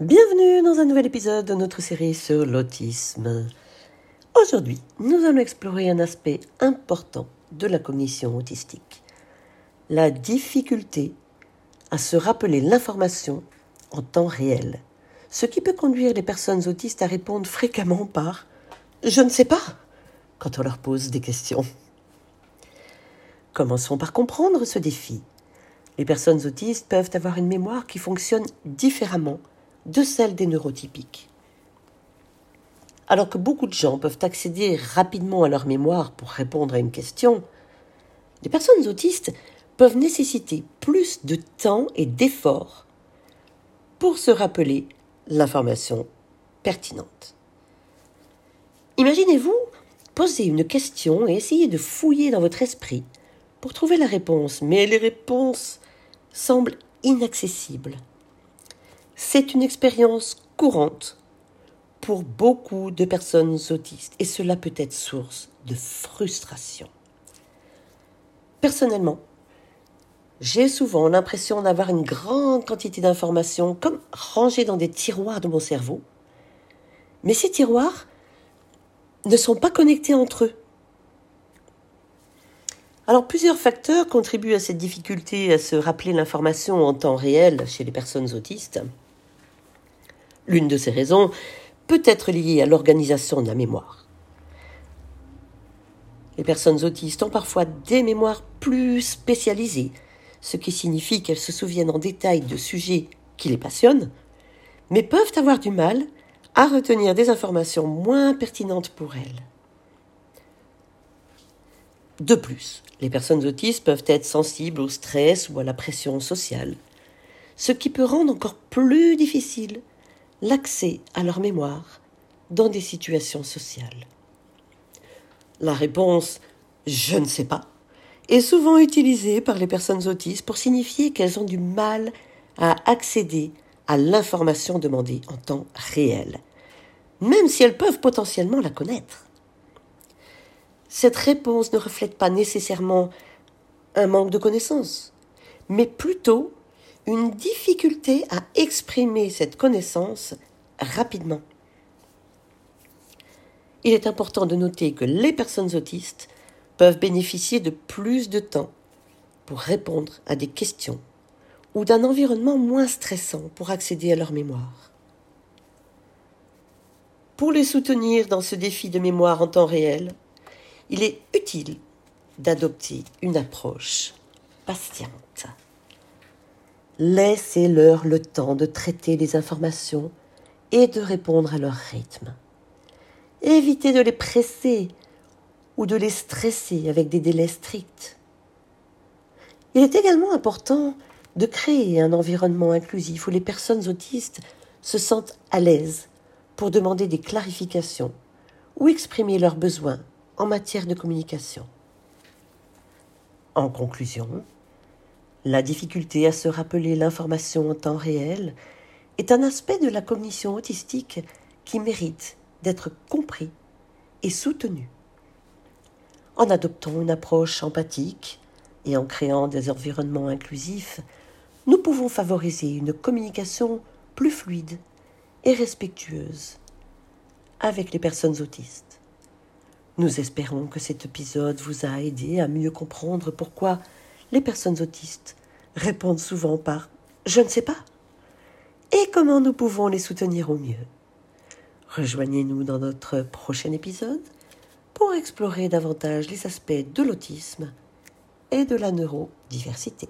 Bienvenue dans un nouvel épisode de notre série sur l'autisme. Aujourd'hui, nous allons explorer un aspect important de la cognition autistique, la difficulté à se rappeler l'information en temps réel, ce qui peut conduire les personnes autistes à répondre fréquemment par ⁇ je ne sais pas ⁇ quand on leur pose des questions. Commençons par comprendre ce défi. Les personnes autistes peuvent avoir une mémoire qui fonctionne différemment de celle des neurotypiques. Alors que beaucoup de gens peuvent accéder rapidement à leur mémoire pour répondre à une question, les personnes autistes peuvent nécessiter plus de temps et d'efforts pour se rappeler l'information pertinente. Imaginez-vous poser une question et essayer de fouiller dans votre esprit pour trouver la réponse, mais les réponses semblent inaccessibles. C'est une expérience courante pour beaucoup de personnes autistes et cela peut être source de frustration. Personnellement, j'ai souvent l'impression d'avoir une grande quantité d'informations comme rangées dans des tiroirs de mon cerveau, mais ces tiroirs ne sont pas connectés entre eux. Alors plusieurs facteurs contribuent à cette difficulté à se rappeler l'information en temps réel chez les personnes autistes. L'une de ces raisons peut être liée à l'organisation de la mémoire. Les personnes autistes ont parfois des mémoires plus spécialisées, ce qui signifie qu'elles se souviennent en détail de sujets qui les passionnent, mais peuvent avoir du mal à retenir des informations moins pertinentes pour elles. De plus, les personnes autistes peuvent être sensibles au stress ou à la pression sociale, ce qui peut rendre encore plus difficile l'accès à leur mémoire dans des situations sociales. La réponse je ne sais pas est souvent utilisée par les personnes autistes pour signifier qu'elles ont du mal à accéder à l'information demandée en temps réel, même si elles peuvent potentiellement la connaître. Cette réponse ne reflète pas nécessairement un manque de connaissance, mais plutôt une difficulté à exprimer cette connaissance rapidement. Il est important de noter que les personnes autistes peuvent bénéficier de plus de temps pour répondre à des questions ou d'un environnement moins stressant pour accéder à leur mémoire. Pour les soutenir dans ce défi de mémoire en temps réel, il est utile d'adopter une approche patiente. Laissez-leur le temps de traiter les informations et de répondre à leur rythme. Évitez de les presser ou de les stresser avec des délais stricts. Il est également important de créer un environnement inclusif où les personnes autistes se sentent à l'aise pour demander des clarifications ou exprimer leurs besoins en matière de communication. En conclusion, la difficulté à se rappeler l'information en temps réel est un aspect de la cognition autistique qui mérite d'être compris et soutenu. En adoptant une approche empathique et en créant des environnements inclusifs, nous pouvons favoriser une communication plus fluide et respectueuse avec les personnes autistes. Nous espérons que cet épisode vous a aidé à mieux comprendre pourquoi les personnes autistes répondent souvent par je ne sais pas et comment nous pouvons les soutenir au mieux? Rejoignez-nous dans notre prochain épisode pour explorer davantage les aspects de l'autisme et de la neurodiversité.